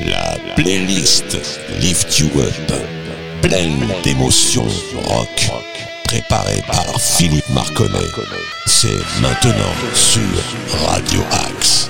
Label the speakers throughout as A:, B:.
A: La playlist Lift You Up, pleine d'émotions rock, préparée par Philippe Marconnet. C'est maintenant sur Radio Axe.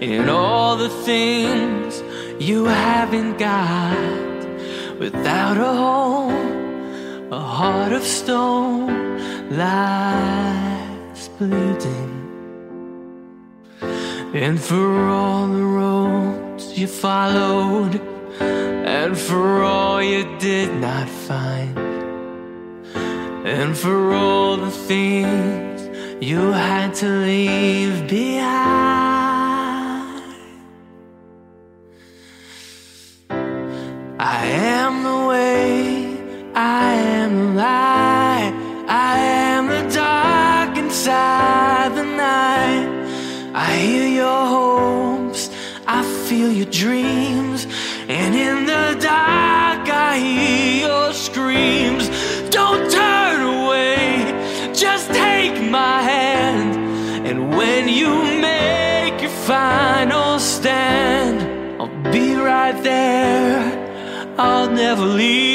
B: in all the
C: things you
D: haven't got. Without a home, a heart of stone lies bleeding. And for all the roads you followed, and for all you did not find, and for all the things you had to leave behind. え I'll never leave.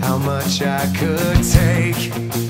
E: How much I could take.